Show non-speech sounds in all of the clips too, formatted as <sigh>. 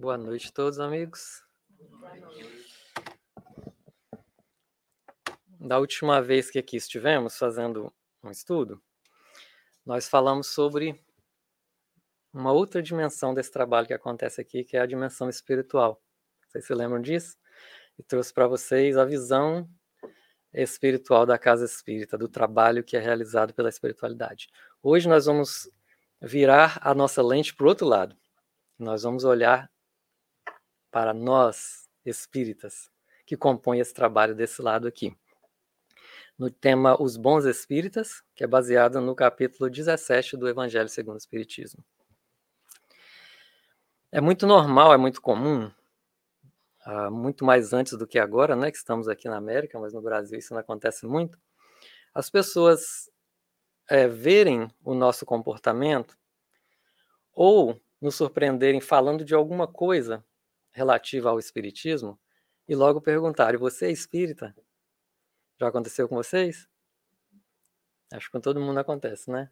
Boa noite a todos, amigos. Da última vez que aqui estivemos fazendo um estudo, nós falamos sobre uma outra dimensão desse trabalho que acontece aqui, que é a dimensão espiritual. Vocês se lembram disso? E trouxe para vocês a visão espiritual da casa espírita, do trabalho que é realizado pela espiritualidade. Hoje nós vamos virar a nossa lente para o outro lado. Nós vamos olhar para nós, espíritas, que compõem esse trabalho desse lado aqui. No tema Os Bons Espíritas, que é baseado no capítulo 17 do Evangelho segundo o Espiritismo. É muito normal, é muito comum, muito mais antes do que agora, né, que estamos aqui na América, mas no Brasil isso não acontece muito, as pessoas é, verem o nosso comportamento ou nos surpreenderem falando de alguma coisa relativa ao espiritismo e logo perguntarem: Você é espírita? Já aconteceu com vocês? Acho que com todo mundo acontece, né?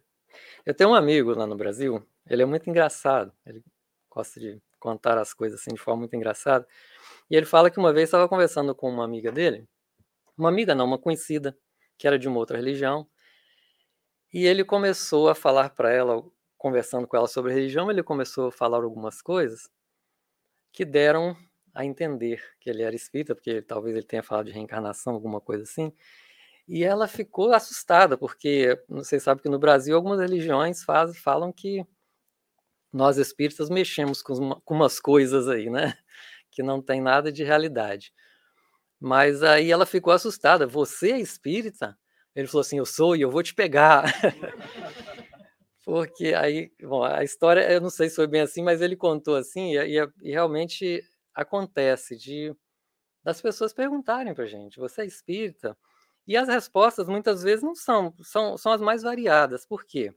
Eu tenho um amigo lá no Brasil, ele é muito engraçado, ele gosta de contar as coisas assim de forma muito engraçada. E ele fala que uma vez estava conversando com uma amiga dele, uma amiga não, uma conhecida, que era de uma outra religião, e ele começou a falar para ela, conversando com ela sobre religião, ele começou a falar algumas coisas que deram a entender que ele era espírita, porque talvez ele tenha falado de reencarnação, alguma coisa assim. E ela ficou assustada, porque vocês sabem que no Brasil algumas religiões faz, falam que nós espíritas mexemos com, uma, com umas coisas aí, né? <laughs> Que não tem nada de realidade. Mas aí ela ficou assustada. Você é espírita? Ele falou assim: Eu sou e eu vou te pegar. <laughs> Porque aí, bom, a história, eu não sei se foi bem assim, mas ele contou assim, e, e, e realmente acontece de das pessoas perguntarem para gente: Você é espírita? E as respostas muitas vezes não são, são, são as mais variadas. Por quê?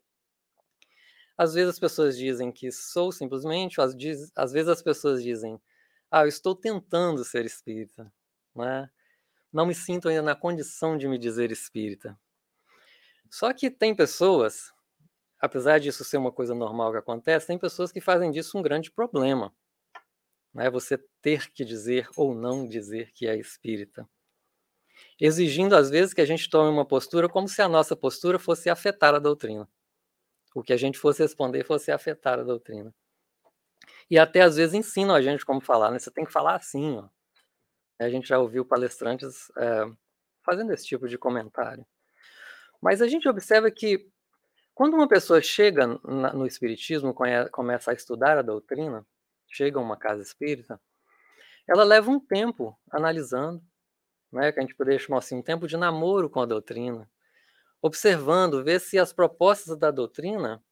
Às vezes as pessoas dizem que sou simplesmente, às, diz, às vezes as pessoas dizem, ah, eu estou tentando ser espírita, né? não me sinto ainda na condição de me dizer espírita. Só que tem pessoas, apesar disso ser uma coisa normal que acontece, tem pessoas que fazem disso um grande problema. Né? Você ter que dizer ou não dizer que é espírita. Exigindo, às vezes, que a gente tome uma postura como se a nossa postura fosse afetar a doutrina o que a gente fosse responder fosse afetar a doutrina. E até às vezes ensinam a gente como falar, né? Você tem que falar assim, ó. A gente já ouviu palestrantes é, fazendo esse tipo de comentário. Mas a gente observa que quando uma pessoa chega no Espiritismo, começa a estudar a doutrina, chega a uma casa espírita, ela leva um tempo analisando, né, que a gente poderia chamar assim, um tempo de namoro com a doutrina, observando, ver se as propostas da doutrina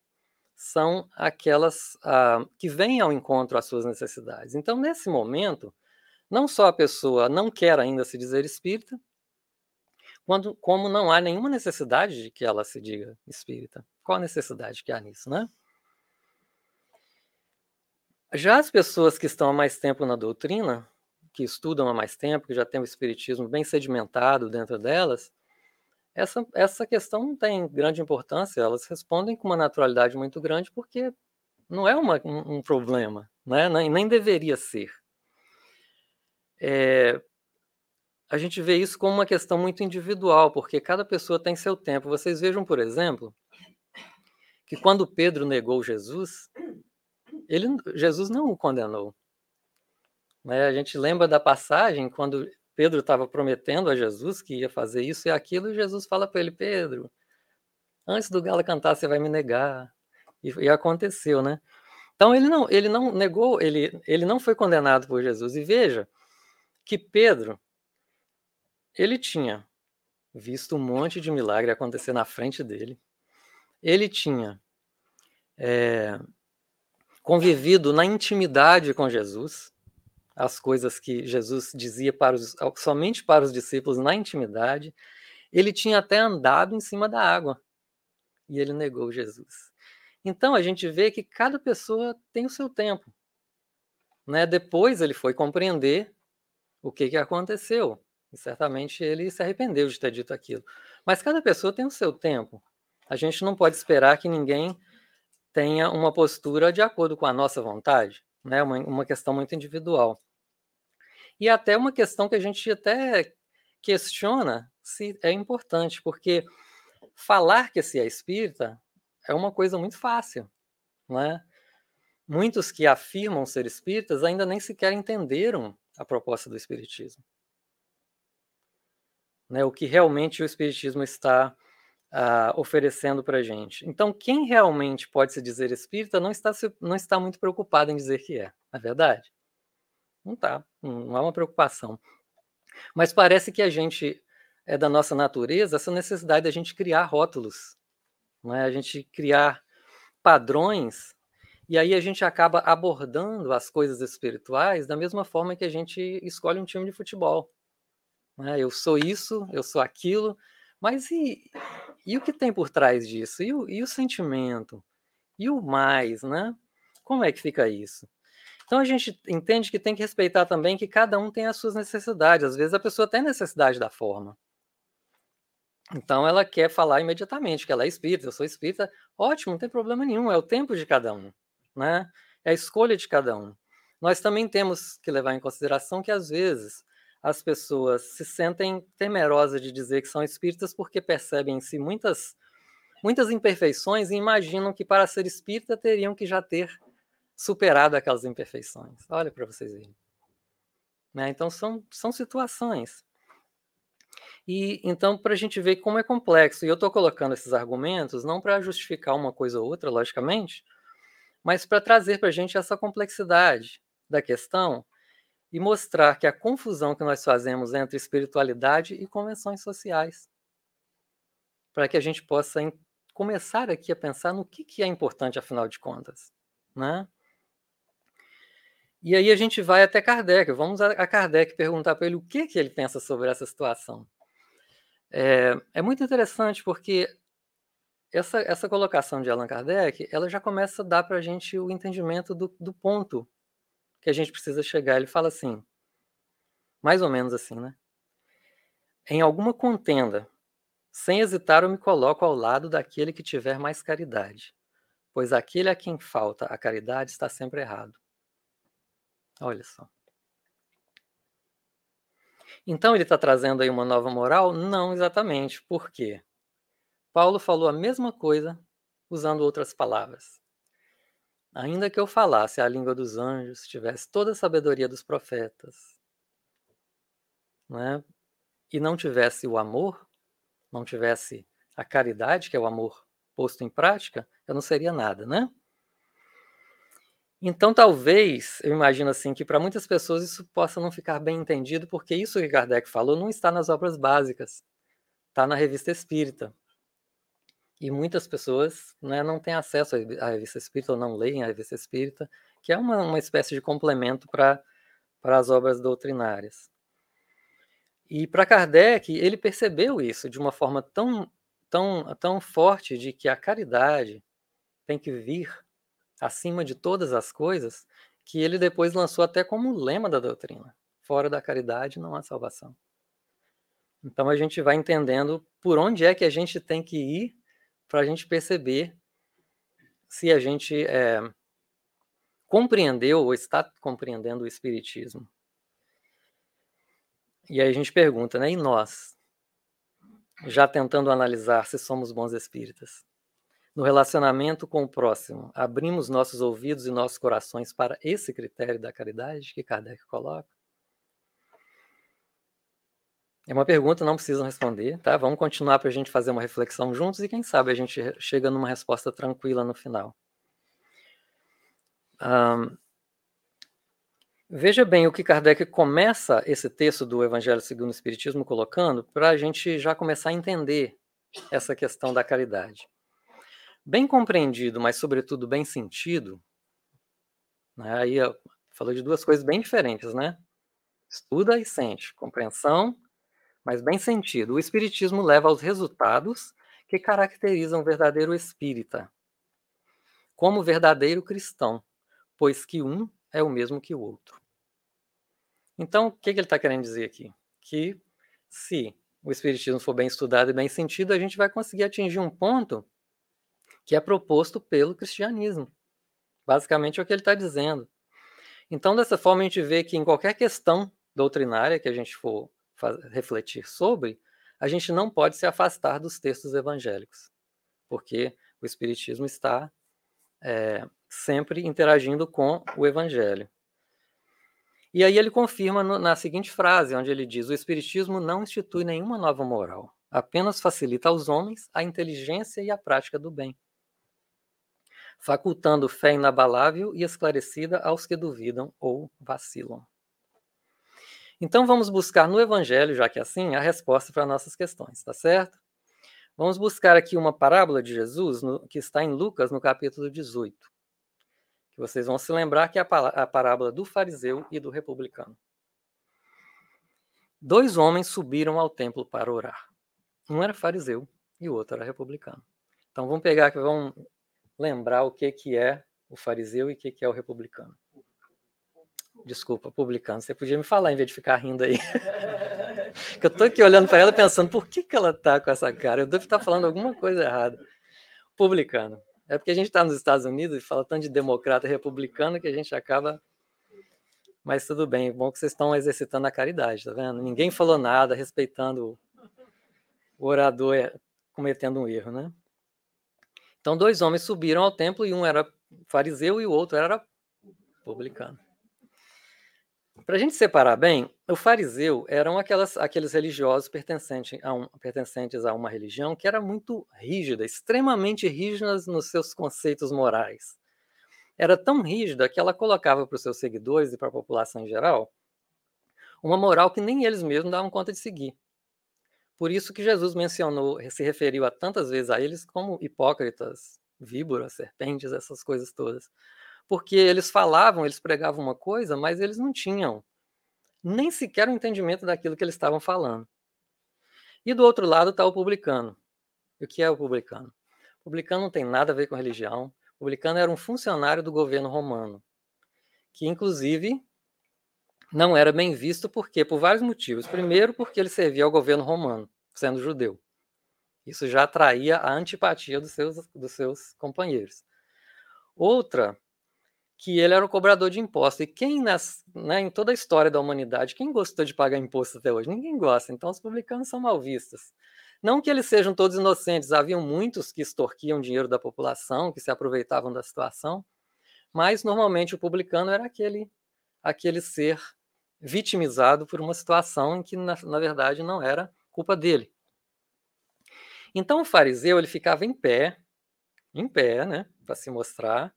são aquelas ah, que vêm ao encontro às suas necessidades. Então, nesse momento, não só a pessoa não quer ainda se dizer espírita, quando, como não há nenhuma necessidade de que ela se diga espírita. Qual a necessidade que há nisso, né? Já as pessoas que estão há mais tempo na doutrina, que estudam há mais tempo, que já têm o espiritismo bem sedimentado dentro delas, essa, essa questão não tem grande importância, elas respondem com uma naturalidade muito grande, porque não é uma, um, um problema, né? nem, nem deveria ser. É, a gente vê isso como uma questão muito individual, porque cada pessoa tem seu tempo. Vocês vejam, por exemplo, que quando Pedro negou Jesus, ele, Jesus não o condenou. Né? A gente lembra da passagem quando Pedro estava prometendo a Jesus que ia fazer isso e aquilo, e Jesus fala para ele: Pedro, antes do galo cantar, você vai me negar. E, e, aconteceu, né? Então ele não, ele não negou, ele, ele não foi condenado por Jesus. E veja que Pedro, ele tinha visto um monte de milagre acontecer na frente dele. Ele tinha é, convivido na intimidade com Jesus as coisas que Jesus dizia para os, somente para os discípulos na intimidade. Ele tinha até andado em cima da água e ele negou Jesus. Então a gente vê que cada pessoa tem o seu tempo. Né? Depois ele foi compreender o que, que aconteceu. E certamente ele se arrependeu de ter dito aquilo. Mas cada pessoa tem o seu tempo. A gente não pode esperar que ninguém tenha uma postura de acordo com a nossa vontade. né? Uma, uma questão muito individual. E até uma questão que a gente até questiona se é importante, porque falar que se é espírita é uma coisa muito fácil, né? Muitos que afirmam ser espíritas ainda nem sequer entenderam a proposta do espiritismo. Né, o que realmente o espiritismo está uh, oferecendo para a gente. Então, quem realmente pode se dizer espírita não está, não está muito preocupado em dizer que é, não é verdade? Não está, não há uma preocupação. Mas parece que a gente, é da nossa natureza, essa necessidade da gente criar rótulos, não é? a gente criar padrões, e aí a gente acaba abordando as coisas espirituais da mesma forma que a gente escolhe um time de futebol. Né? Eu sou isso, eu sou aquilo, mas e, e o que tem por trás disso? E o, e o sentimento? E o mais, né? Como é que fica isso? Então a gente entende que tem que respeitar também que cada um tem as suas necessidades. Às vezes a pessoa tem necessidade da forma. Então ela quer falar imediatamente que ela é espírita, eu sou espírita. Ótimo, não tem problema nenhum, é o tempo de cada um, né? É a escolha de cada um. Nós também temos que levar em consideração que às vezes as pessoas se sentem temerosas de dizer que são espíritas porque percebem em si muitas, muitas imperfeições e imaginam que para ser espírita teriam que já ter superado aquelas imperfeições. Olha para vocês verem. Né? Então são, são situações. E então para a gente ver como é complexo. E eu estou colocando esses argumentos não para justificar uma coisa ou outra, logicamente, mas para trazer para a gente essa complexidade da questão e mostrar que a confusão que nós fazemos entre espiritualidade e convenções sociais, para que a gente possa começar aqui a pensar no que, que é importante, afinal de contas. Né? E aí a gente vai até Kardec, vamos a Kardec perguntar para ele o que, que ele pensa sobre essa situação. É, é muito interessante porque essa, essa colocação de Allan Kardec, ela já começa a dar para a gente o entendimento do, do ponto que a gente precisa chegar. Ele fala assim, mais ou menos assim, né? Em alguma contenda, sem hesitar, eu me coloco ao lado daquele que tiver mais caridade, pois aquele a quem falta a caridade está sempre errado. Olha só. Então ele está trazendo aí uma nova moral? Não exatamente. Por quê? Paulo falou a mesma coisa usando outras palavras. Ainda que eu falasse a língua dos anjos, tivesse toda a sabedoria dos profetas, né? e não tivesse o amor, não tivesse a caridade, que é o amor posto em prática, eu não seria nada, né? Então, talvez, eu imagino assim, que para muitas pessoas isso possa não ficar bem entendido, porque isso que Kardec falou não está nas obras básicas, está na revista espírita. E muitas pessoas né, não têm acesso à revista espírita ou não leem a revista espírita, que é uma, uma espécie de complemento para as obras doutrinárias. E para Kardec, ele percebeu isso de uma forma tão, tão, tão forte de que a caridade tem que vir acima de todas as coisas, que ele depois lançou até como lema da doutrina: fora da caridade não há salvação. Então a gente vai entendendo por onde é que a gente tem que ir para a gente perceber se a gente é, compreendeu ou está compreendendo o Espiritismo. E aí a gente pergunta, né? E nós? Já tentando analisar se somos bons espíritas. No relacionamento com o próximo, abrimos nossos ouvidos e nossos corações para esse critério da caridade que Kardec coloca? É uma pergunta, não precisam responder, tá? Vamos continuar para a gente fazer uma reflexão juntos e quem sabe a gente chega numa resposta tranquila no final. Um, veja bem o que Kardec começa esse texto do Evangelho segundo o Espiritismo colocando para a gente já começar a entender essa questão da caridade. Bem compreendido, mas sobretudo bem sentido, né? aí falou de duas coisas bem diferentes, né? Estuda e sente, compreensão mas bem sentido. O espiritismo leva aos resultados que caracterizam o verdadeiro espírita, como verdadeiro cristão, pois que um é o mesmo que o outro. Então, o que ele está querendo dizer aqui? Que se o espiritismo for bem estudado e bem sentido, a gente vai conseguir atingir um ponto que é proposto pelo cristianismo. Basicamente é o que ele está dizendo. Então, dessa forma, a gente vê que em qualquer questão doutrinária que a gente for refletir sobre, a gente não pode se afastar dos textos evangélicos, porque o Espiritismo está é, sempre interagindo com o Evangelho. E aí ele confirma no, na seguinte frase, onde ele diz: o Espiritismo não institui nenhuma nova moral, apenas facilita aos homens a inteligência e a prática do bem, facultando fé inabalável e esclarecida aos que duvidam ou vacilam. Então vamos buscar no Evangelho, já que é assim, a resposta para nossas questões, tá certo? Vamos buscar aqui uma parábola de Jesus no, que está em Lucas, no capítulo 18. Que vocês vão se lembrar que é a, parábola do fariseu e do republicano. Dois homens subiram ao templo para orar. Um era fariseu e o outro era republicano. Então vamos pegar aqui, vamos lembrar o que, que é o fariseu e o que, que é o republicano. Desculpa, publicando. Você podia me falar em vez de ficar rindo aí. <laughs> que eu tô aqui olhando para ela pensando, por que, que ela tá com essa cara? Eu devo estar falando alguma coisa errada. Publicano. É porque a gente está nos Estados Unidos e fala tanto de democrata e republicano que a gente acaba. Mas tudo bem, bom que vocês estão exercitando a caridade, tá vendo? Ninguém falou nada respeitando o orador cometendo um erro, né? Então, dois homens subiram ao templo e um era fariseu e o outro era publicano. Para a gente separar bem, o fariseu eram aquelas, aqueles religiosos pertencentes a, um, pertencentes a uma religião que era muito rígida, extremamente rígida nos seus conceitos morais. Era tão rígida que ela colocava para os seus seguidores e para a população em geral uma moral que nem eles mesmos davam conta de seguir. Por isso que Jesus mencionou, se referiu a tantas vezes a eles como hipócritas, víboras, serpentes, essas coisas todas porque eles falavam, eles pregavam uma coisa, mas eles não tinham nem sequer o um entendimento daquilo que eles estavam falando. E do outro lado está o publicano. E o que é o publicano? O publicano não tem nada a ver com religião. O publicano era um funcionário do governo romano, que inclusive não era bem visto porque por vários motivos. Primeiro, porque ele servia ao governo romano, sendo judeu. Isso já atraía a antipatia dos seus, dos seus companheiros. Outra que ele era o cobrador de impostos. E quem, nas, né, em toda a história da humanidade, quem gostou de pagar imposto até hoje? Ninguém gosta. Então, os publicanos são mal vistos. Não que eles sejam todos inocentes, haviam muitos que extorquiam dinheiro da população, que se aproveitavam da situação, mas normalmente o publicano era aquele, aquele ser vitimizado por uma situação em que, na, na verdade, não era culpa dele. Então, o fariseu ele ficava em pé, em pé, né, para se mostrar,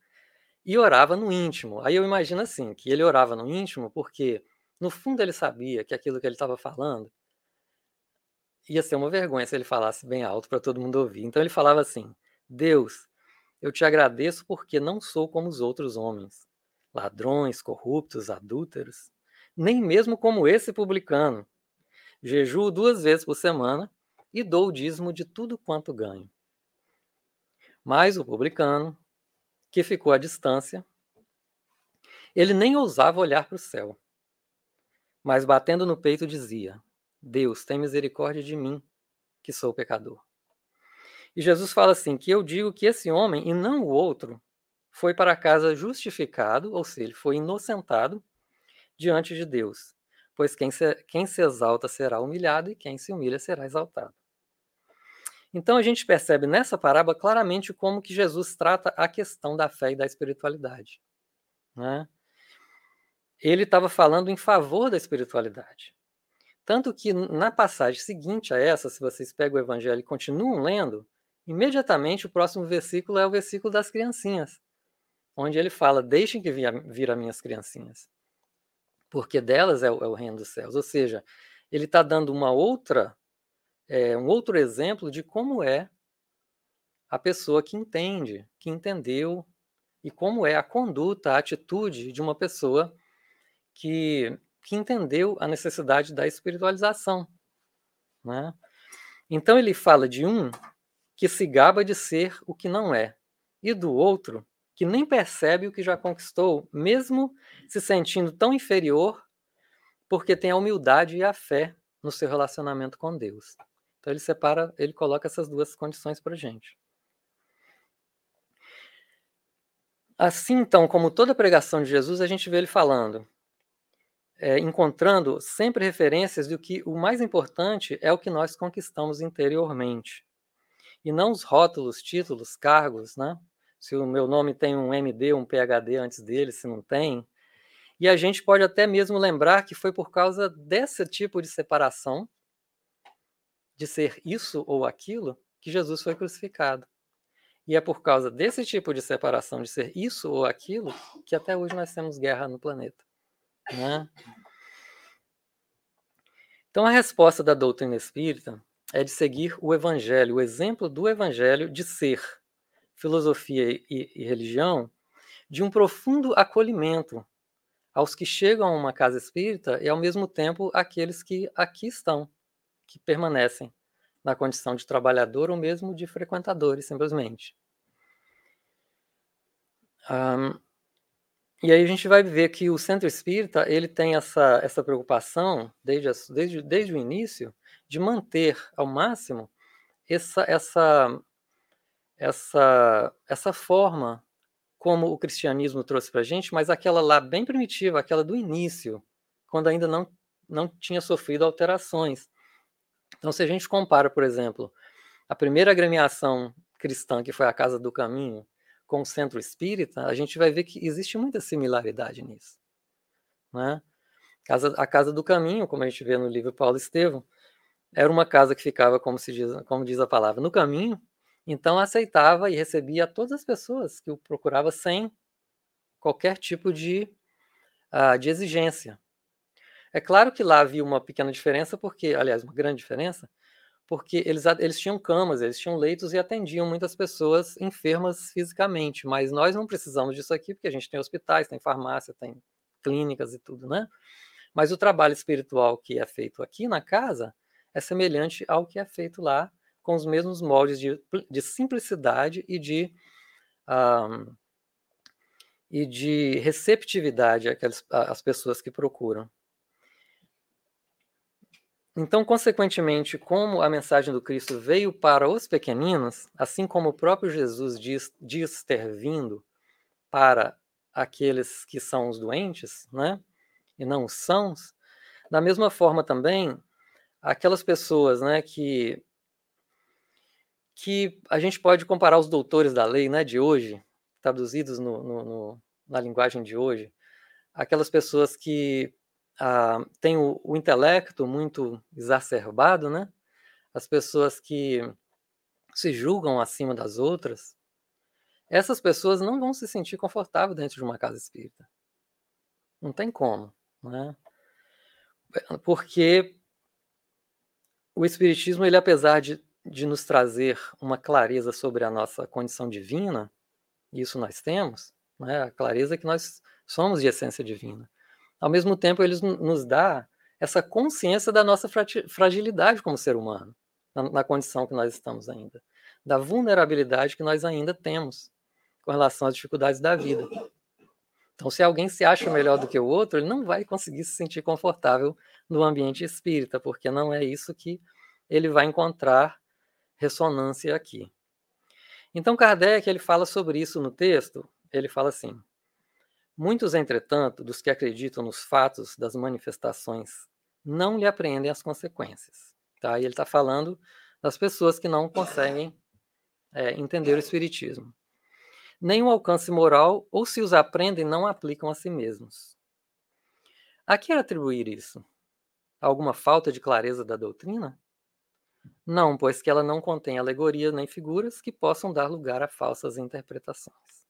e orava no íntimo. Aí eu imagino assim, que ele orava no íntimo porque, no fundo, ele sabia que aquilo que ele estava falando ia ser uma vergonha se ele falasse bem alto para todo mundo ouvir. Então ele falava assim: Deus, eu te agradeço porque não sou como os outros homens, ladrões, corruptos, adúlteros, nem mesmo como esse publicano. Jejuo duas vezes por semana e dou o dízimo de tudo quanto ganho. Mas o publicano, que ficou à distância. Ele nem ousava olhar para o céu, mas batendo no peito dizia: Deus, tem misericórdia de mim, que sou pecador. E Jesus fala assim: que eu digo que esse homem, e não o outro, foi para casa justificado, ou seja, foi inocentado diante de Deus. Pois quem se, quem se exalta será humilhado, e quem se humilha será exaltado. Então a gente percebe nessa parábola claramente como que Jesus trata a questão da fé e da espiritualidade. Né? Ele estava falando em favor da espiritualidade. Tanto que na passagem seguinte a essa, se vocês pegam o evangelho e continuam lendo, imediatamente o próximo versículo é o versículo das criancinhas, onde ele fala: Deixem que vir a minhas criancinhas, porque delas é o, é o reino dos céus. Ou seja, ele está dando uma outra é, um outro exemplo de como é a pessoa que entende, que entendeu, e como é a conduta, a atitude de uma pessoa que, que entendeu a necessidade da espiritualização. Né? Então ele fala de um que se gaba de ser o que não é, e do outro que nem percebe o que já conquistou, mesmo se sentindo tão inferior, porque tem a humildade e a fé no seu relacionamento com Deus. Então ele separa, ele coloca essas duas condições para gente. Assim, então, como toda pregação de Jesus, a gente vê ele falando, é, encontrando sempre referências do que o mais importante é o que nós conquistamos interiormente. E não os rótulos, títulos, cargos, né? Se o meu nome tem um MD, um PhD antes dele, se não tem. E a gente pode até mesmo lembrar que foi por causa desse tipo de separação, de ser isso ou aquilo, que Jesus foi crucificado. E é por causa desse tipo de separação, de ser isso ou aquilo, que até hoje nós temos guerra no planeta. Né? Então, a resposta da doutrina espírita é de seguir o evangelho, o exemplo do evangelho de ser filosofia e, e religião, de um profundo acolhimento aos que chegam a uma casa espírita e, ao mesmo tempo, aqueles que aqui estão, que permanecem na condição de trabalhador ou mesmo de frequentadores, simplesmente. Um, e aí a gente vai ver que o centro espírita ele tem essa, essa preocupação, desde, desde, desde o início, de manter ao máximo essa, essa, essa, essa forma como o cristianismo trouxe para a gente, mas aquela lá bem primitiva, aquela do início, quando ainda não, não tinha sofrido alterações. Então, se a gente compara, por exemplo, a primeira agremiação cristã, que foi a Casa do Caminho, com o Centro Espírita, a gente vai ver que existe muita similaridade nisso. Né? Casa, a Casa do Caminho, como a gente vê no livro Paulo Estevam, era uma casa que ficava, como, se diz, como diz a palavra, no caminho, então aceitava e recebia todas as pessoas que o procurava sem qualquer tipo de, uh, de exigência. É claro que lá havia uma pequena diferença, porque, aliás, uma grande diferença, porque eles, eles tinham camas, eles tinham leitos e atendiam muitas pessoas enfermas fisicamente, mas nós não precisamos disso aqui, porque a gente tem hospitais, tem farmácia, tem clínicas e tudo, né? Mas o trabalho espiritual que é feito aqui na casa é semelhante ao que é feito lá, com os mesmos moldes de, de simplicidade e de, um, e de receptividade àquelas, às pessoas que procuram. Então, consequentemente, como a mensagem do Cristo veio para os pequeninos, assim como o próprio Jesus diz, diz ter vindo para aqueles que são os doentes, né? E não os sãos, da mesma forma também, aquelas pessoas, né, que que a gente pode comparar os doutores da lei, né, de hoje, traduzidos no, no, no, na linguagem de hoje, aquelas pessoas que tem o, o, intelecto muito exacerbado, né? As pessoas que se julgam acima das outras, essas pessoas não vão se sentir confortáveis dentro de uma casa espírita. Não tem como, né? Porque o espiritismo, ele apesar de, de nos trazer uma clareza sobre a nossa condição divina, isso nós temos, né? A clareza que nós somos de essência divina ao mesmo tempo ele nos dá essa consciência da nossa fragilidade como ser humano, na, na condição que nós estamos ainda, da vulnerabilidade que nós ainda temos com relação às dificuldades da vida. Então, se alguém se acha melhor do que o outro, ele não vai conseguir se sentir confortável no ambiente espírita, porque não é isso que ele vai encontrar ressonância aqui. Então, Kardec ele fala sobre isso no texto. Ele fala assim: Muitos, entretanto, dos que acreditam nos fatos das manifestações não lhe apreendem as consequências. Tá? E ele está falando das pessoas que não conseguem é, entender o Espiritismo. O alcance moral, ou se os aprendem, não aplicam a si mesmos. A que atribuir isso? Alguma falta de clareza da doutrina? Não, pois que ela não contém alegorias nem figuras que possam dar lugar a falsas interpretações.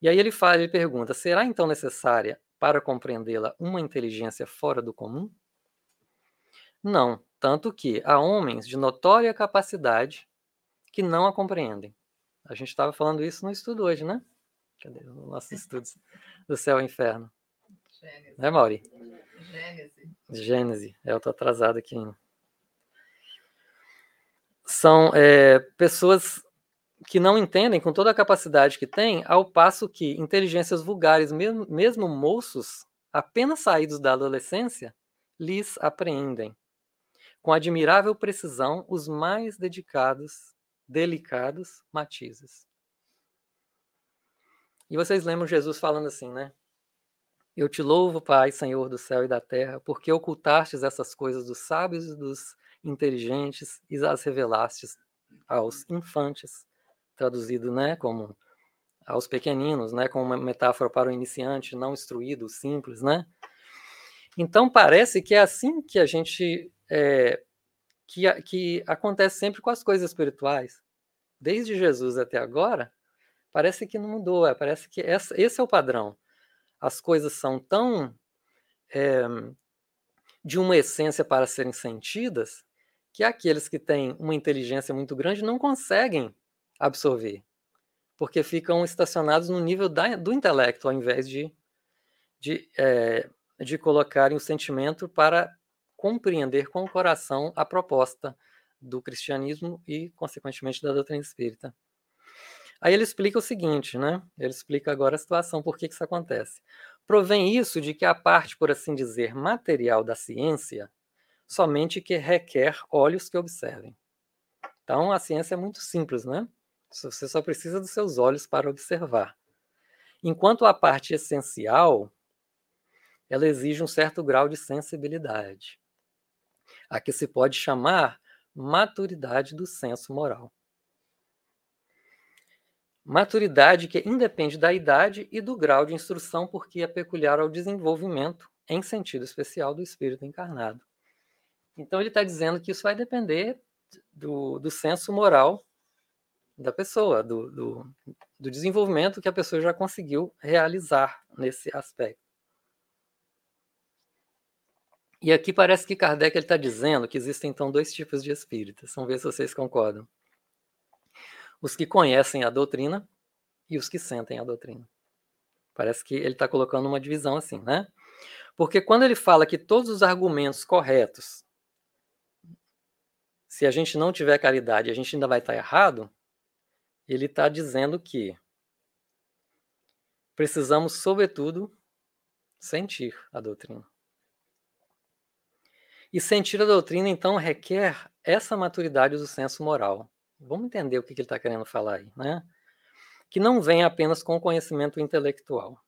E aí ele fala, ele pergunta: será então necessária para compreendê-la uma inteligência fora do comum? Não, tanto que há homens de notória capacidade que não a compreendem. A gente estava falando isso no estudo hoje, né? Cadê os nossos <laughs> estudos do céu e inferno? Gênesis. Né, Mauri? Gênese. Gênese. É, eu estou atrasado aqui ainda. São é, pessoas que não entendem com toda a capacidade que têm, ao passo que inteligências vulgares, mesmo, mesmo moços, apenas saídos da adolescência, lhes apreendem. Com admirável precisão, os mais dedicados, delicados matizes. E vocês lembram Jesus falando assim, né? Eu te louvo, Pai, Senhor do céu e da terra, porque ocultastes essas coisas dos sábios e dos inteligentes e as revelastes aos infantes, traduzido, né, como aos pequeninos, né, como uma metáfora para o iniciante, não instruído, simples, né? Então parece que é assim que a gente é, que, que acontece sempre com as coisas espirituais, desde Jesus até agora, parece que não mudou, é, parece que essa, esse é o padrão. As coisas são tão é, de uma essência para serem sentidas que aqueles que têm uma inteligência muito grande não conseguem absorver, porque ficam estacionados no nível da, do intelecto, ao invés de, de, é, de colocarem o sentimento para compreender com o coração a proposta do cristianismo e, consequentemente, da doutrina espírita. Aí ele explica o seguinte, né? Ele explica agora a situação, por que, que isso acontece. Provém isso de que a parte, por assim dizer, material da ciência somente que requer olhos que observem. Então, a ciência é muito simples, né? Você só precisa dos seus olhos para observar. Enquanto a parte essencial, ela exige um certo grau de sensibilidade, a que se pode chamar maturidade do senso moral. Maturidade que independe da idade e do grau de instrução, porque é peculiar ao desenvolvimento, em sentido especial, do espírito encarnado. Então, ele está dizendo que isso vai depender do, do senso moral da pessoa, do, do, do, desenvolvimento que a pessoa já conseguiu realizar nesse aspecto. E aqui parece que Kardec está dizendo que existem então dois tipos de espíritas. Vamos ver se vocês concordam. Os que conhecem a doutrina e os que sentem a doutrina. Parece que ele está colocando uma divisão assim, né? Porque quando ele fala que todos os argumentos corretos se a gente não tiver caridade, a gente ainda vai estar errado, ele está dizendo que precisamos, sobretudo, sentir a doutrina. E sentir a doutrina, então, requer essa maturidade do senso moral. Vamos entender o que ele está querendo falar aí, né? Que não vem apenas com o conhecimento intelectual,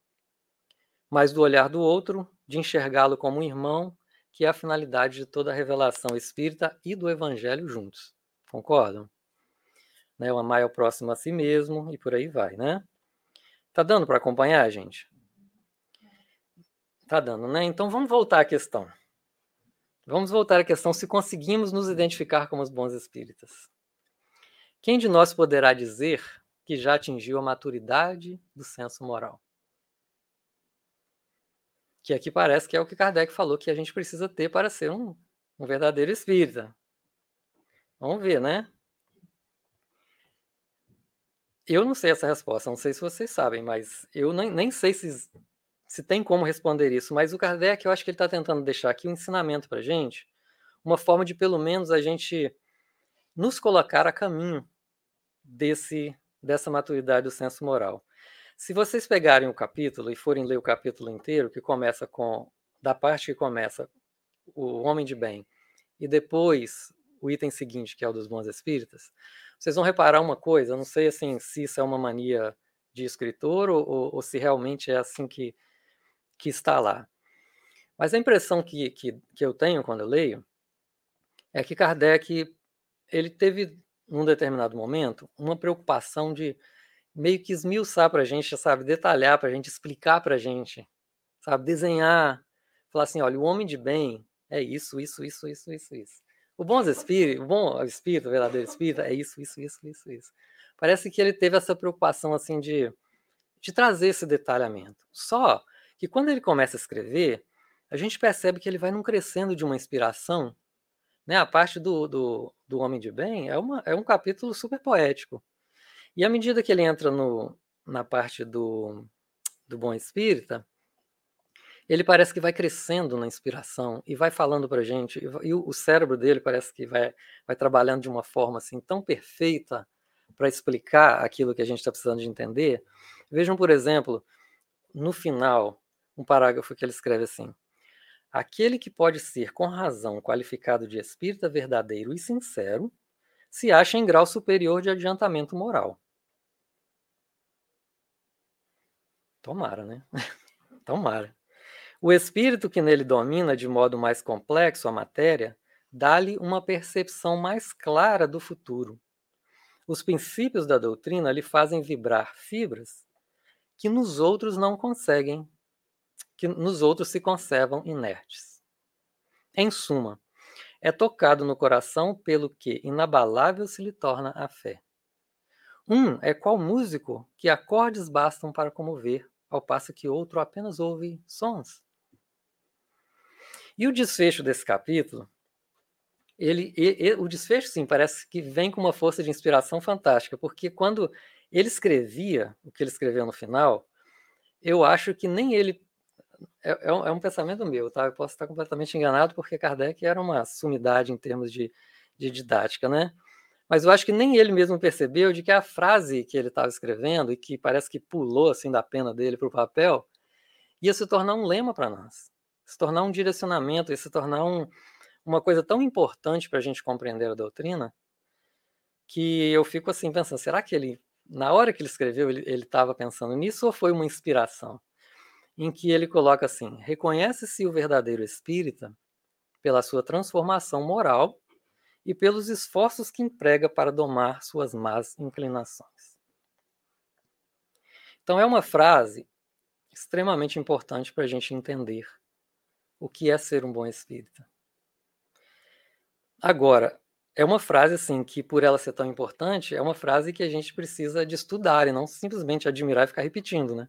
mas do olhar do outro, de enxergá-lo como um irmão que é a finalidade de toda a revelação espírita e do evangelho juntos. Concordam? Né, o amar é o próximo a si mesmo e por aí vai, né? Tá dando para acompanhar, gente? Tá dando, né? Então vamos voltar à questão. Vamos voltar à questão se conseguimos nos identificar como os bons espíritas. Quem de nós poderá dizer que já atingiu a maturidade do senso moral? Que aqui parece que é o que Kardec falou que a gente precisa ter para ser um, um verdadeiro espírita. Vamos ver, né? Eu não sei essa resposta, não sei se vocês sabem, mas eu nem, nem sei se, se tem como responder isso. Mas o Kardec, eu acho que ele está tentando deixar aqui um ensinamento para a gente, uma forma de pelo menos a gente nos colocar a caminho desse dessa maturidade do senso moral. Se vocês pegarem o capítulo e forem ler o capítulo inteiro, que começa com da parte que começa o homem de bem e depois o item seguinte, que é o dos bons espíritas, vocês vão reparar uma coisa, não sei assim se isso é uma mania de escritor ou, ou, ou se realmente é assim que, que está lá. Mas a impressão que, que, que eu tenho quando eu leio é que Kardec ele teve, num determinado momento, uma preocupação de meio que esmiuçar para a gente, sabe, detalhar para a gente, explicar para a gente, sabe, desenhar, falar assim, olha, o homem de bem é isso, isso, isso, isso, isso, isso. O bom espírito, o bom espírito, o verdadeiro espírito é isso, isso, isso, isso, isso. Parece que ele teve essa preocupação assim de, de trazer esse detalhamento. Só que quando ele começa a escrever, a gente percebe que ele vai num crescendo de uma inspiração, né? A parte do, do, do homem de bem é, uma, é um capítulo super poético. E à medida que ele entra no, na parte do, do bom espírita, ele parece que vai crescendo na inspiração e vai falando para gente, e, o, o, cérebro dele parece que vai, vai trabalhando de uma forma assim tão perfeita para explicar aquilo que a gente está precisando de entender. Vejam, por exemplo, no final, um parágrafo que ele escreve assim: Aquele que pode ser com razão qualificado de espírita verdadeiro e sincero se acha em grau superior de adiantamento moral. Tomara, né? <laughs> Tomara. O espírito que nele domina de modo mais complexo a matéria dá-lhe uma percepção mais clara do futuro. Os princípios da doutrina lhe fazem vibrar fibras que nos outros não conseguem, que nos outros se conservam inertes. Em suma, é tocado no coração pelo que inabalável se lhe torna a fé. Um é qual músico que acordes bastam para comover, ao passo que outro apenas ouve sons. E o desfecho desse capítulo, ele, o desfecho, sim, parece que vem com uma força de inspiração fantástica, porque quando ele escrevia o que ele escreveu no final, eu acho que nem ele. É, é, um, é um pensamento meu, tá? Eu posso estar completamente enganado, porque Kardec era uma sumidade em termos de, de didática, né? Mas eu acho que nem ele mesmo percebeu de que a frase que ele estava escrevendo e que parece que pulou assim da pena dele para o papel ia se tornar um lema para nós se tornar um direcionamento e se tornar um, uma coisa tão importante para a gente compreender a doutrina, que eu fico assim pensando, será que ele, na hora que ele escreveu, ele estava pensando nisso ou foi uma inspiração? Em que ele coloca assim: reconhece-se o verdadeiro espírita pela sua transformação moral e pelos esforços que emprega para domar suas más inclinações. Então, é uma frase extremamente importante para a gente entender o que é ser um bom espírita. Agora, é uma frase assim que, por ela ser tão importante, é uma frase que a gente precisa de estudar e não simplesmente admirar e ficar repetindo, né?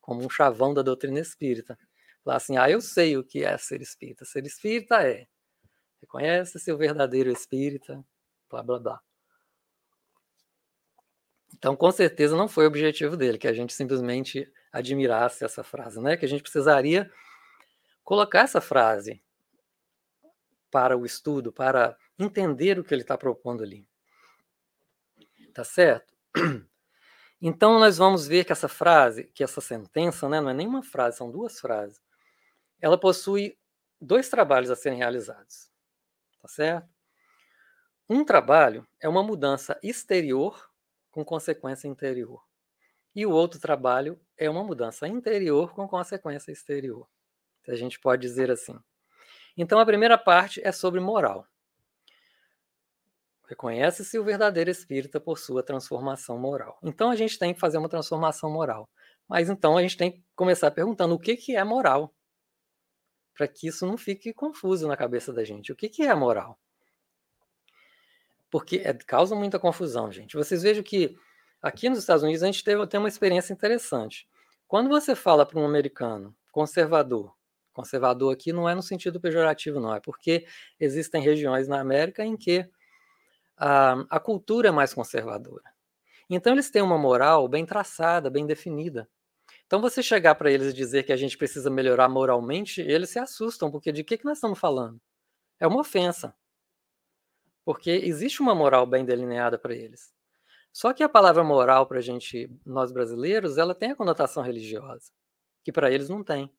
Como um chavão da doutrina espírita. Falar assim, ah, eu sei o que é ser espírita. Ser espírita é reconhece seu verdadeiro espírita, blá blá blá. Então, com certeza não foi o objetivo dele que a gente simplesmente admirasse essa frase, né? Que a gente precisaria colocar essa frase para o estudo, para entender o que ele está propondo ali. Tá certo? <clears throat> Então nós vamos ver que essa frase, que essa sentença, né, não é nenhuma frase, são duas frases. Ela possui dois trabalhos a serem realizados. Tá certo? Um trabalho é uma mudança exterior com consequência interior. E o outro trabalho é uma mudança interior com consequência exterior se a gente pode dizer assim. Então, a primeira parte é sobre moral. Reconhece-se o verdadeiro espírita por sua transformação moral. Então, a gente tem que fazer uma transformação moral. Mas então a gente tem que começar perguntando o que, que é moral, para que isso não fique confuso na cabeça da gente. O que, que é moral? Porque é, causa muita confusão, gente. Vocês vejam que aqui nos Estados Unidos a gente teve, tem uma experiência interessante. Quando você fala para um americano conservador Conservador aqui não é no sentido pejorativo, não, é porque existem regiões na América em que a, a cultura é mais conservadora. Então eles têm uma moral bem traçada, bem definida. Então você chegar para eles e dizer que a gente precisa melhorar moralmente, eles se assustam, porque de que, que nós estamos falando? É uma ofensa. Porque existe uma moral bem delineada para eles. Só que a palavra moral para a gente, nós brasileiros, ela tem a conotação religiosa, que para eles não tem.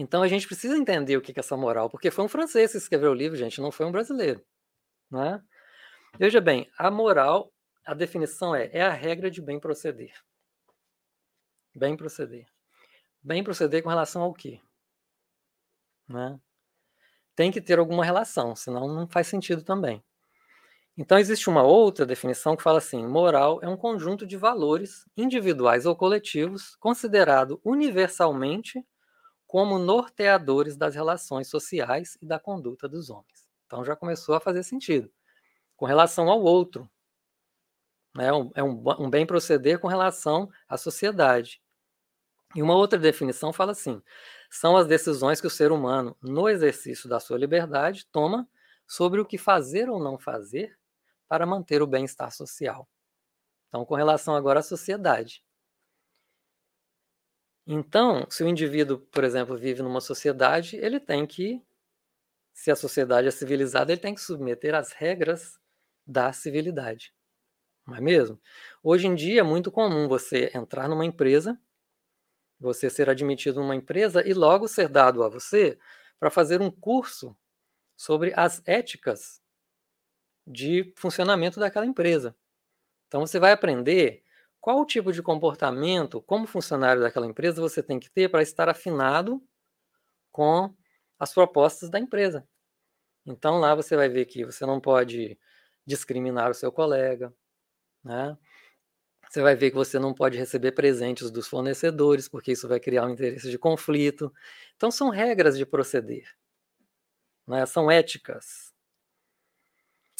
Então a gente precisa entender o que é essa moral, porque foi um francês que escreveu o livro, gente, não foi um brasileiro. Né? Veja bem, a moral, a definição é, é a regra de bem proceder. Bem proceder. Bem proceder com relação ao quê? Né? Tem que ter alguma relação, senão não faz sentido também. Então existe uma outra definição que fala assim: moral é um conjunto de valores individuais ou coletivos considerado universalmente como norteadores das relações sociais e da conduta dos homens. Então já começou a fazer sentido. Com relação ao outro, né, é um, um bem proceder com relação à sociedade. E uma outra definição fala assim: são as decisões que o ser humano, no exercício da sua liberdade, toma sobre o que fazer ou não fazer para manter o bem-estar social. Então, com relação agora à sociedade. Então, se o indivíduo, por exemplo, vive numa sociedade, ele tem que, se a sociedade é civilizada, ele tem que submeter às regras da civilidade. Não é mesmo? Hoje em dia é muito comum você entrar numa empresa, você ser admitido numa empresa e logo ser dado a você para fazer um curso sobre as éticas de funcionamento daquela empresa. Então você vai aprender qual o tipo de comportamento, como funcionário daquela empresa, você tem que ter para estar afinado com as propostas da empresa. Então lá você vai ver que você não pode discriminar o seu colega, né? Você vai ver que você não pode receber presentes dos fornecedores, porque isso vai criar um interesse de conflito. Então são regras de proceder, né? São éticas.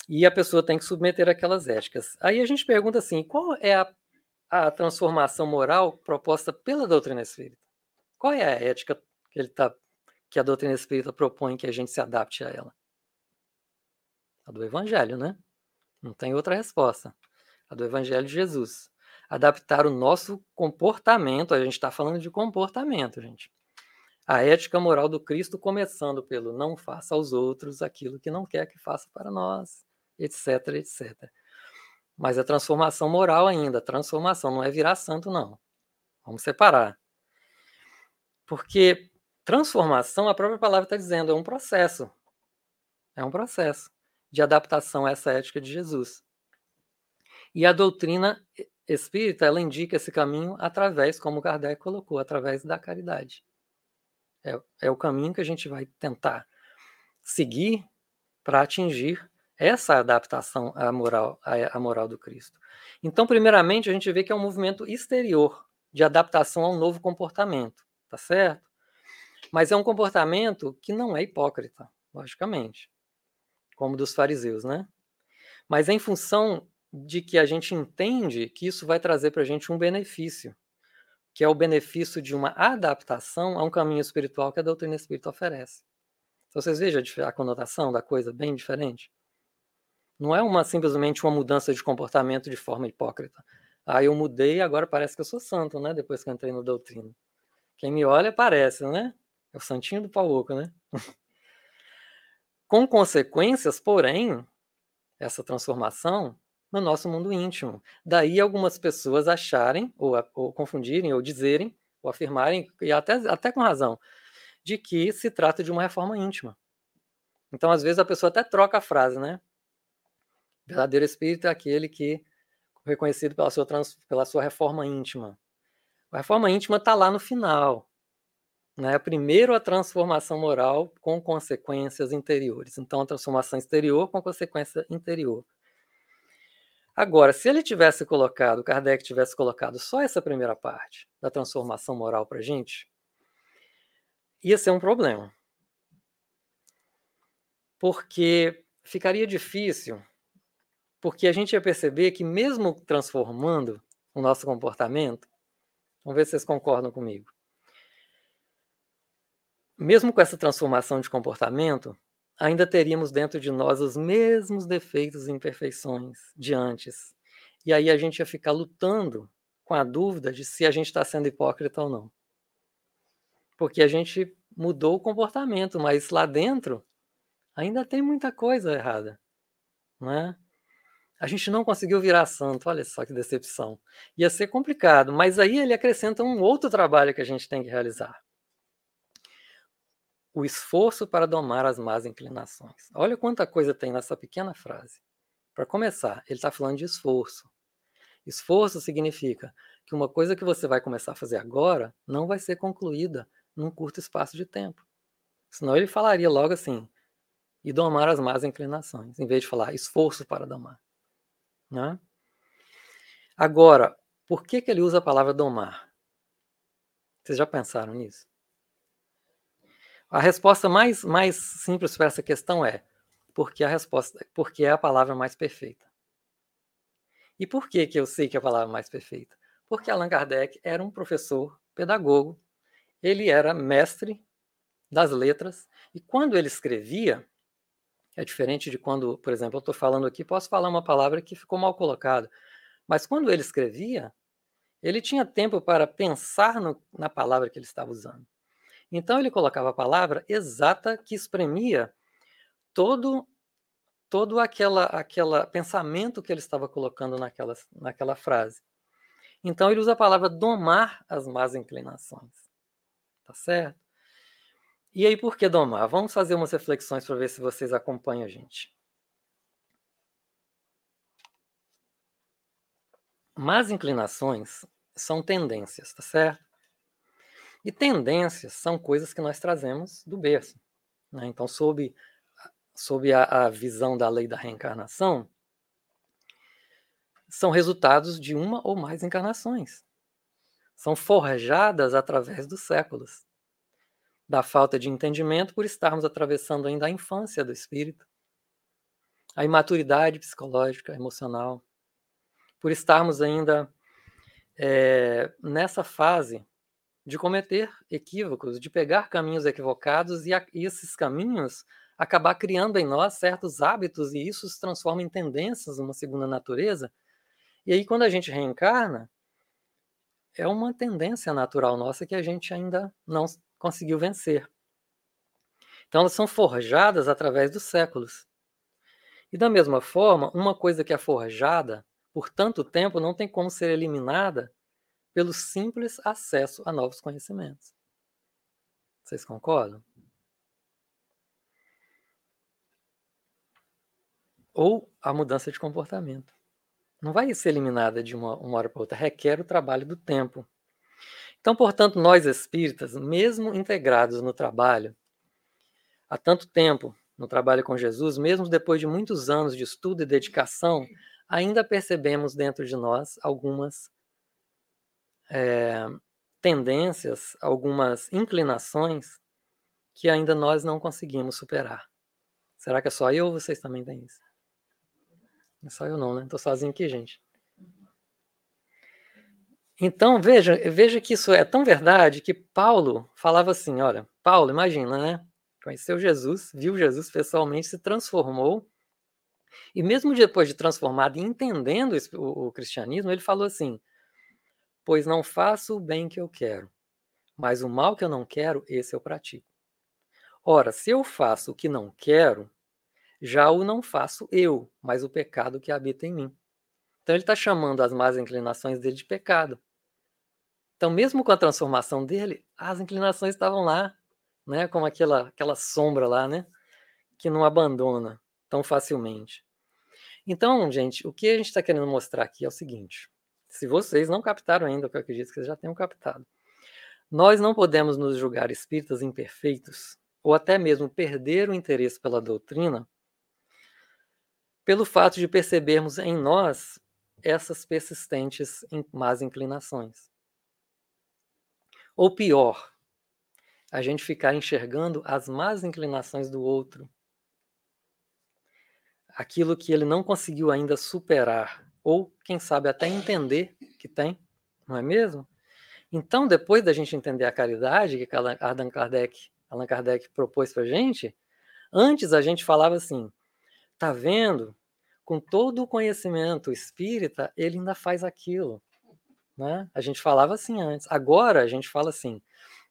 E a pessoa tem que submeter aquelas éticas. Aí a gente pergunta assim: qual é a, a transformação moral proposta pela doutrina espírita? Qual é a ética que ele tá, que a doutrina espírita propõe que a gente se adapte a ela? A do Evangelho, né? Não tem outra resposta. A do Evangelho de Jesus. Adaptar o nosso comportamento, a gente está falando de comportamento, gente. A ética moral do Cristo, começando pelo não faça aos outros aquilo que não quer que faça para nós, etc, etc. Mas a transformação moral ainda, transformação, não é virar santo, não. Vamos separar. Porque transformação, a própria palavra está dizendo, é um processo. É um processo de adaptação a essa ética de Jesus. E a doutrina espírita, ela indica esse caminho através, como Kardec colocou, através da caridade. É, é o caminho que a gente vai tentar seguir para atingir essa adaptação à moral, à, moral do Cristo. Então, primeiramente, a gente vê que é um movimento exterior de adaptação a um novo comportamento, tá certo? Mas é um comportamento que não é hipócrita, logicamente como dos fariseus, né? Mas é em função de que a gente entende que isso vai trazer para a gente um benefício, que é o benefício de uma adaptação a um caminho espiritual que a doutrina espírita oferece. Então, vocês vejam a conotação da coisa bem diferente? Não é uma simplesmente uma mudança de comportamento de forma hipócrita. Ah, eu mudei agora parece que eu sou santo, né? Depois que eu entrei na doutrina. Quem me olha parece, né? É o santinho do pau oco, né? <laughs> com consequências, porém, essa transformação no nosso mundo íntimo. Daí algumas pessoas acharem, ou, ou confundirem, ou dizerem, ou afirmarem, e até, até com razão, de que se trata de uma reforma íntima. Então, às vezes, a pessoa até troca a frase, né? Verdadeiro espírito é aquele que é reconhecido pela sua, trans, pela sua reforma íntima. A reforma íntima está lá no final. Né? Primeiro, a transformação moral com consequências interiores. Então, a transformação exterior com consequência interior. Agora, se ele tivesse colocado, Kardec tivesse colocado só essa primeira parte da transformação moral para a gente, ia ser um problema. Porque ficaria difícil, porque a gente ia perceber que, mesmo transformando o nosso comportamento, vamos ver se vocês concordam comigo mesmo com essa transformação de comportamento, ainda teríamos dentro de nós os mesmos defeitos e imperfeições de antes. E aí a gente ia ficar lutando com a dúvida de se a gente está sendo hipócrita ou não. Porque a gente mudou o comportamento, mas lá dentro ainda tem muita coisa errada. Não é? A gente não conseguiu virar santo, olha só que decepção. Ia ser complicado, mas aí ele acrescenta um outro trabalho que a gente tem que realizar o esforço para domar as más inclinações. Olha quanta coisa tem nessa pequena frase. Para começar, ele está falando de esforço. Esforço significa que uma coisa que você vai começar a fazer agora não vai ser concluída num curto espaço de tempo. Senão ele falaria logo assim, e domar as más inclinações, em vez de falar esforço para domar. Né? Agora, por que, que ele usa a palavra domar? Vocês já pensaram nisso? A resposta mais, mais simples para essa questão é porque a resposta, porque é a palavra mais perfeita. E por que, que eu sei que é a palavra mais perfeita? Porque Allan Kardec era um professor, pedagogo, ele era mestre das letras, e quando ele escrevia, é diferente de quando, por exemplo, eu estou falando aqui, posso falar uma palavra que ficou mal colocada, mas quando ele escrevia, ele tinha tempo para pensar no, na palavra que ele estava usando. Então ele colocava a palavra exata que espremia todo todo aquela aquela pensamento que ele estava colocando naquela naquela frase. Então ele usa a palavra domar as más inclinações. Tá certo? E aí por que domar? Vamos fazer umas reflexões para ver se vocês acompanham a gente. Más inclinações são tendências, tá certo? E tendências são coisas que nós trazemos do berço. Né? Então, sob, sob a, a visão da lei da reencarnação, são resultados de uma ou mais encarnações. São forjadas através dos séculos. Da falta de entendimento por estarmos atravessando ainda a infância do espírito, a imaturidade psicológica, emocional, por estarmos ainda é, nessa fase de cometer equívocos, de pegar caminhos equivocados e, a, e esses caminhos acabar criando em nós certos hábitos e isso se transforma em tendências, uma segunda natureza. E aí, quando a gente reencarna, é uma tendência natural nossa que a gente ainda não conseguiu vencer. Então, elas são forjadas através dos séculos. E da mesma forma, uma coisa que é forjada por tanto tempo não tem como ser eliminada pelo simples acesso a novos conhecimentos. Vocês concordam? Ou a mudança de comportamento. Não vai ser eliminada de uma, uma hora para outra, requer o trabalho do tempo. Então, portanto, nós espíritas, mesmo integrados no trabalho, há tanto tempo no trabalho com Jesus, mesmo depois de muitos anos de estudo e dedicação, ainda percebemos dentro de nós algumas é, tendências, algumas inclinações que ainda nós não conseguimos superar. Será que é só eu ou vocês também têm isso? É só eu não, né? Estou sozinho aqui, gente. Então, veja, veja que isso é tão verdade que Paulo falava assim, olha, Paulo, imagina, né? Conheceu Jesus, viu Jesus pessoalmente, se transformou, e mesmo depois de transformado e entendendo o, o cristianismo, ele falou assim, pois não faço o bem que eu quero, mas o mal que eu não quero, esse eu pratico. Ora, se eu faço o que não quero, já o não faço eu, mas o pecado que habita em mim. Então ele está chamando as más inclinações dele de pecado. Então, mesmo com a transformação dele, as inclinações estavam lá, né, como aquela, aquela sombra lá, né, que não abandona tão facilmente. Então, gente, o que a gente está querendo mostrar aqui é o seguinte: se vocês não captaram ainda, que eu acredito que vocês já tenham captado, nós não podemos nos julgar espíritas imperfeitos, ou até mesmo perder o interesse pela doutrina, pelo fato de percebermos em nós essas persistentes más inclinações. Ou pior, a gente ficar enxergando as más inclinações do outro, aquilo que ele não conseguiu ainda superar ou quem sabe até entender que tem, não é mesmo? Então, depois da gente entender a caridade que Allan Kardec, Allan Kardec propôs para a gente, antes a gente falava assim, tá vendo? Com todo o conhecimento espírita, ele ainda faz aquilo. Né? A gente falava assim antes. Agora a gente fala assim,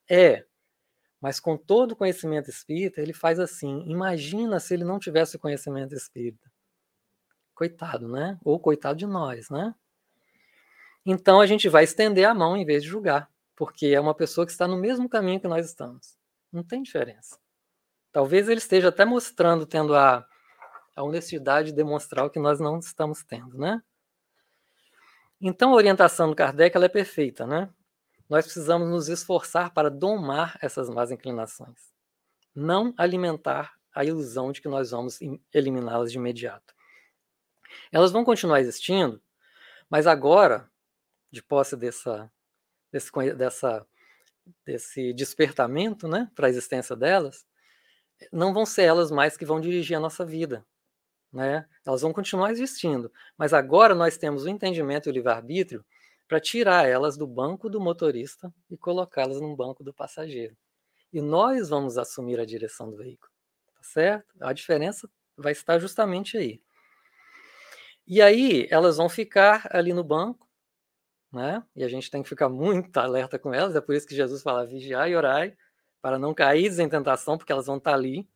é, mas com todo o conhecimento espírita, ele faz assim. Imagina se ele não tivesse conhecimento espírita coitado, né? Ou coitado de nós, né? Então a gente vai estender a mão em vez de julgar, porque é uma pessoa que está no mesmo caminho que nós estamos. Não tem diferença. Talvez ele esteja até mostrando, tendo a, a honestidade de demonstrar o que nós não estamos tendo, né? Então a orientação do Kardec ela é perfeita, né? Nós precisamos nos esforçar para domar essas más inclinações, não alimentar a ilusão de que nós vamos eliminá-las de imediato. Elas vão continuar existindo, mas agora, de posse dessa, desse, dessa, desse despertamento né, para a existência delas, não vão ser elas mais que vão dirigir a nossa vida. Né? Elas vão continuar existindo, mas agora nós temos o entendimento e o livre-arbítrio para tirar elas do banco do motorista e colocá-las no banco do passageiro. E nós vamos assumir a direção do veículo, tá certo? A diferença vai estar justamente aí. E aí elas vão ficar ali no banco, né? E a gente tem que ficar muito alerta com elas, é por isso que Jesus fala vigiar e orai, para não cair em tentação, porque elas vão estar ali,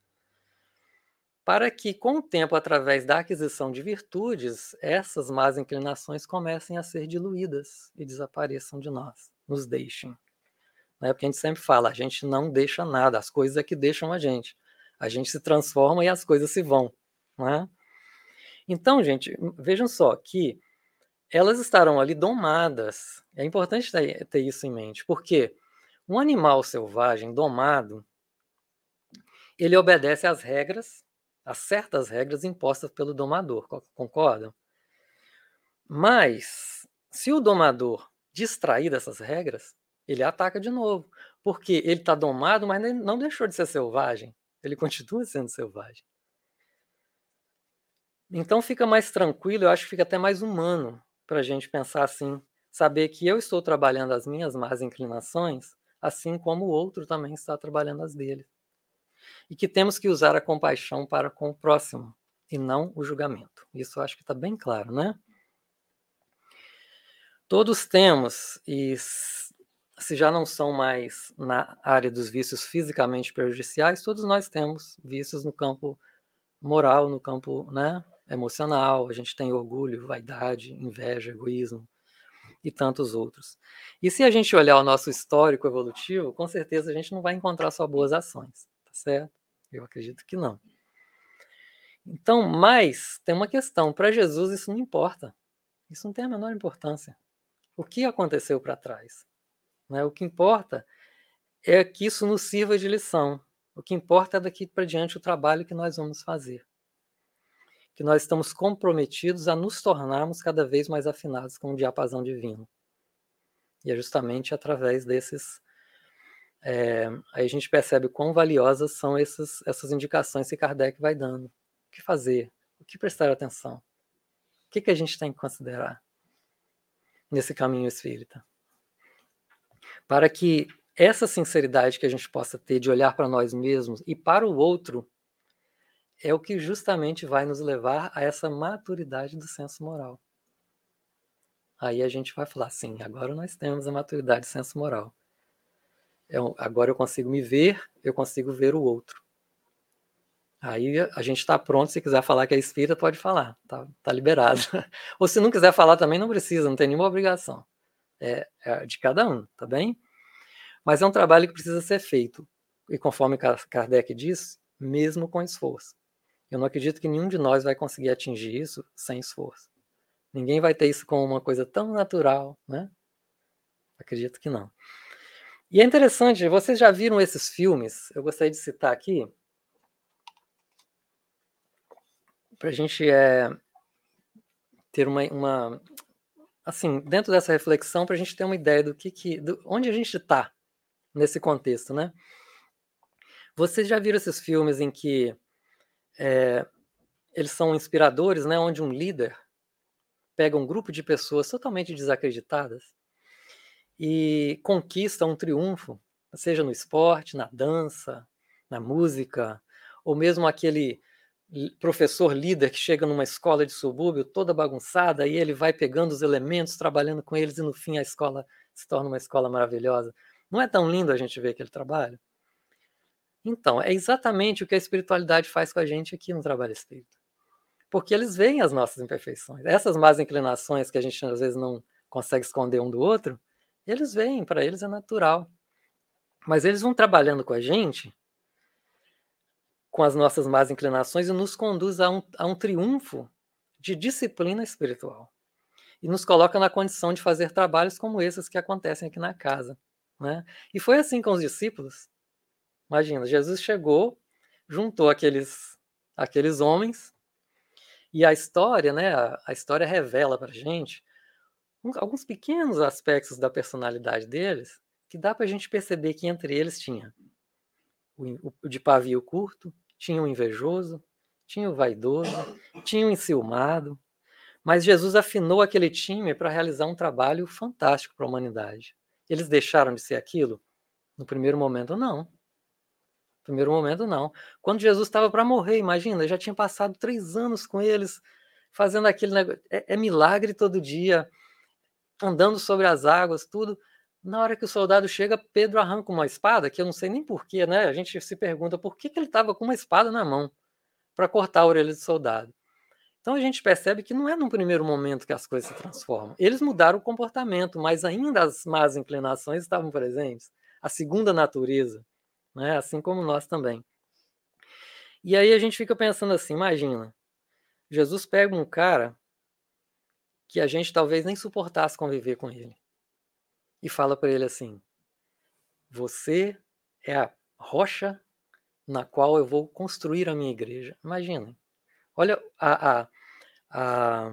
para que com o tempo, através da aquisição de virtudes, essas más inclinações comecem a ser diluídas e desapareçam de nós, nos deixem. Né? Porque a gente sempre fala, a gente não deixa nada, as coisas é que deixam a gente. A gente se transforma e as coisas se vão. Né? Então, gente, vejam só que elas estarão ali domadas. É importante ter isso em mente, porque um animal selvagem domado, ele obedece às regras, a certas regras impostas pelo domador, concordam? Mas, se o domador distrair dessas regras, ele ataca de novo, porque ele está domado, mas não deixou de ser selvagem, ele continua sendo selvagem. Então fica mais tranquilo, eu acho que fica até mais humano para a gente pensar assim, saber que eu estou trabalhando as minhas más inclinações, assim como o outro também está trabalhando as dele. E que temos que usar a compaixão para com o próximo, e não o julgamento. Isso acho que está bem claro, né? Todos temos, e se já não são mais na área dos vícios fisicamente prejudiciais, todos nós temos vícios no campo moral, no campo né, emocional. A gente tem orgulho, vaidade, inveja, egoísmo e tantos outros. E se a gente olhar o nosso histórico evolutivo, com certeza a gente não vai encontrar só boas ações, certo? Eu acredito que não. Então, mas tem uma questão: para Jesus isso não importa. Isso não tem a menor importância o que aconteceu para trás. Né? O que importa é que isso nos sirva de lição. O que importa é daqui para diante o trabalho que nós vamos fazer. Que nós estamos comprometidos a nos tornarmos cada vez mais afinados com o diapasão divino. E é justamente através desses. É, aí a gente percebe quão valiosas são essas, essas indicações que Kardec vai dando. O que fazer? O que prestar atenção? O que, que a gente tem que considerar? nesse caminho espírita. Para que essa sinceridade que a gente possa ter de olhar para nós mesmos e para o outro é o que justamente vai nos levar a essa maturidade do senso moral. Aí a gente vai falar, sim, agora nós temos a maturidade do senso moral. Eu, agora eu consigo me ver, eu consigo ver o outro. Aí a gente está pronto, se quiser falar que é espírita, pode falar, tá, tá liberado. <laughs> Ou se não quiser falar também, não precisa, não tem nenhuma obrigação. É, é de cada um, tá bem? Mas é um trabalho que precisa ser feito. E conforme Kardec diz, mesmo com esforço. Eu não acredito que nenhum de nós vai conseguir atingir isso sem esforço. Ninguém vai ter isso como uma coisa tão natural, né? Acredito que não. E é interessante, vocês já viram esses filmes? Eu gostaria de citar aqui para a gente é, ter uma, uma, assim, dentro dessa reflexão, para a gente ter uma ideia do que, que do, onde a gente está nesse contexto, né? Vocês já viram esses filmes em que é, eles são inspiradores, né? Onde um líder pega um grupo de pessoas totalmente desacreditadas e conquista um triunfo, seja no esporte, na dança, na música, ou mesmo aquele professor líder que chega numa escola de subúrbio toda bagunçada e ele vai pegando os elementos, trabalhando com eles e no fim a escola se torna uma escola maravilhosa. Não é tão lindo a gente ver aquele trabalho? Então, é exatamente o que a espiritualidade faz com a gente aqui no trabalho espírita. Porque eles veem as nossas imperfeições. Essas más inclinações que a gente às vezes não consegue esconder um do outro, eles veem, para eles é natural. Mas eles vão trabalhando com a gente com as nossas más inclinações e nos conduz a um, a um triunfo de disciplina espiritual. E nos coloca na condição de fazer trabalhos como esses que acontecem aqui na casa. Né? E foi assim com os discípulos. Imagina, Jesus chegou, juntou aqueles, aqueles homens, e a história, né, a, a história revela para a gente alguns pequenos aspectos da personalidade deles que dá para a gente perceber que entre eles tinha o, o de pavio curto, tinha o invejoso, tinha o vaidoso, tinha o enciumado, mas Jesus afinou aquele time para realizar um trabalho fantástico para a humanidade. Eles deixaram de ser aquilo? No primeiro momento, não. No primeiro momento, não. Quando Jesus estava para morrer, imagina, já tinha passado três anos com eles, fazendo aquele negócio. É, é milagre todo dia, andando sobre as águas, tudo. Na hora que o soldado chega, Pedro arranca uma espada, que eu não sei nem porquê, né? A gente se pergunta por que, que ele estava com uma espada na mão para cortar a orelha do soldado. Então a gente percebe que não é num primeiro momento que as coisas se transformam. Eles mudaram o comportamento, mas ainda as más inclinações estavam presentes. A segunda natureza, né? assim como nós também. E aí a gente fica pensando assim: imagina, Jesus pega um cara que a gente talvez nem suportasse conviver com ele. E fala para ele assim: Você é a rocha na qual eu vou construir a minha igreja. Imaginem. Olha a, a, a,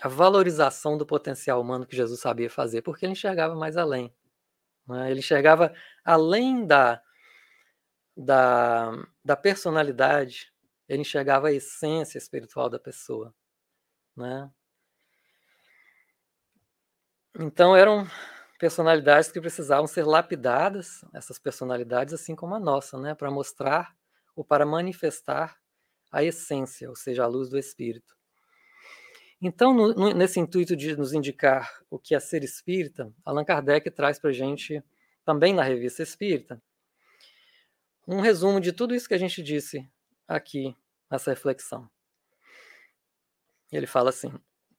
a, valorização do potencial humano que Jesus sabia fazer, porque ele enxergava mais além. Né? Ele enxergava além da, da, da personalidade, ele enxergava a essência espiritual da pessoa. Né? Então eram personalidades que precisavam ser lapidadas, essas personalidades, assim como a nossa, né, para mostrar ou para manifestar a essência, ou seja, a luz do Espírito. Então, no, no, nesse intuito de nos indicar o que é ser espírita, Allan Kardec traz para a gente, também na Revista Espírita, um resumo de tudo isso que a gente disse aqui nessa reflexão. Ele fala assim: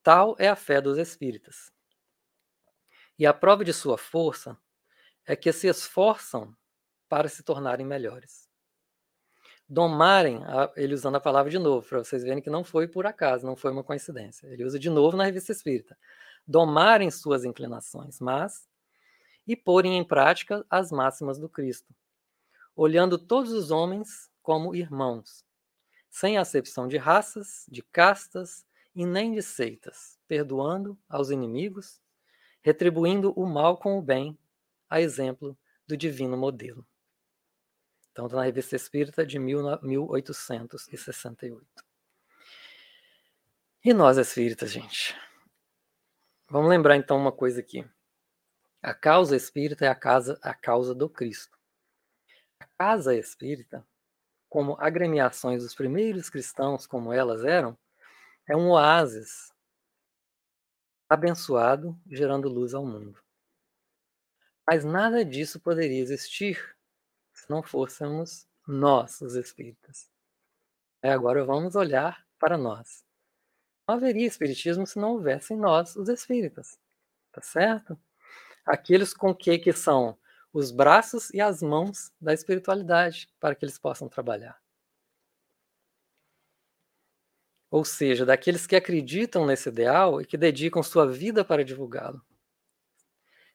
tal é a fé dos espíritas. E a prova de sua força é que se esforçam para se tornarem melhores. Domarem, ele usando a palavra de novo, para vocês verem que não foi por acaso, não foi uma coincidência. Ele usa de novo na revista espírita. Domarem suas inclinações, mas e porem em prática as máximas do Cristo, olhando todos os homens como irmãos, sem acepção de raças, de castas e nem de seitas, perdoando aos inimigos, retribuindo o mal com o bem, a exemplo do divino modelo. Então, está na Revista Espírita de 1868. E nós espíritas, gente? Vamos lembrar então uma coisa aqui. A causa espírita é a, casa, a causa do Cristo. A casa espírita, como agremiações dos primeiros cristãos, como elas eram, é um oásis abençoado, gerando luz ao mundo. Mas nada disso poderia existir se não fôssemos nós, os espíritas. É, agora vamos olhar para nós. Não haveria espiritismo se não houvessem nós, os espíritas. Tá certo? Aqueles com que, que são os braços e as mãos da espiritualidade para que eles possam trabalhar ou seja, daqueles que acreditam nesse ideal e que dedicam sua vida para divulgá-lo.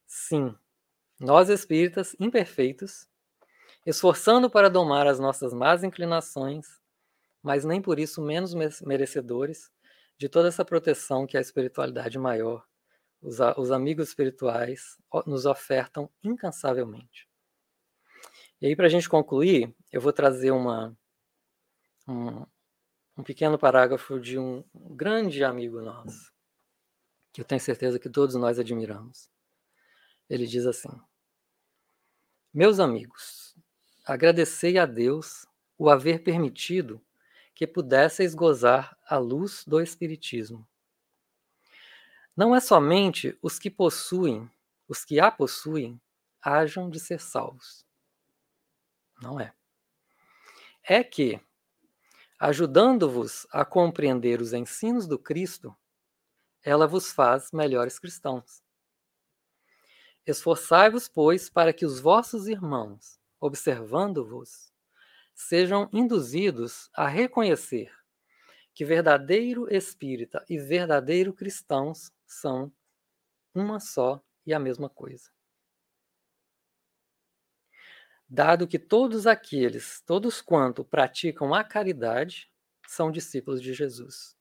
Sim, nós espíritas imperfeitos, esforçando para domar as nossas más inclinações, mas nem por isso menos merecedores de toda essa proteção que a espiritualidade maior, os, os amigos espirituais, nos ofertam incansavelmente. E aí, para a gente concluir, eu vou trazer uma, um, um pequeno parágrafo de um grande amigo nosso, que eu tenho certeza que todos nós admiramos. Ele diz assim: Meus amigos, agradecei a Deus o haver permitido que pudesseis gozar a luz do Espiritismo. Não é somente os que possuem, os que a possuem, hajam de ser salvos. Não é. É que, ajudando-vos a compreender os ensinos do Cristo, ela vos faz melhores cristãos. Esforçai-vos, pois, para que os vossos irmãos, observando-vos, sejam induzidos a reconhecer que verdadeiro espírita e verdadeiro cristãos são uma só e a mesma coisa dado que todos aqueles, todos quanto praticam a caridade, são discípulos de Jesus,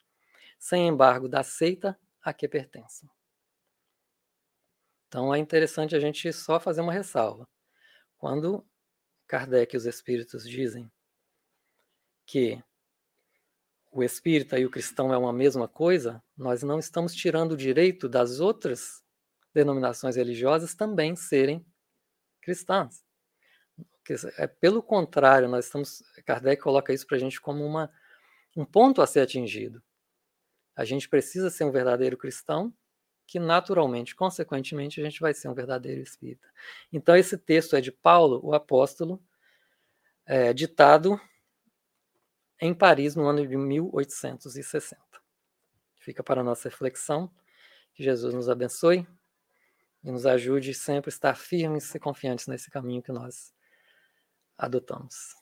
sem embargo da seita a que pertencem. Então é interessante a gente só fazer uma ressalva. Quando Kardec e os espíritos dizem que o espírita e o cristão é uma mesma coisa, nós não estamos tirando o direito das outras denominações religiosas também serem cristãs. É pelo contrário, nós estamos. Kardec coloca isso para a gente como uma, um ponto a ser atingido. A gente precisa ser um verdadeiro cristão, que naturalmente, consequentemente, a gente vai ser um verdadeiro espírita. Então, esse texto é de Paulo, o apóstolo, é, ditado em Paris no ano de 1860. Fica para a nossa reflexão. Que Jesus nos abençoe e nos ajude sempre a estar firmes e confiantes nesse caminho que nós adotamos.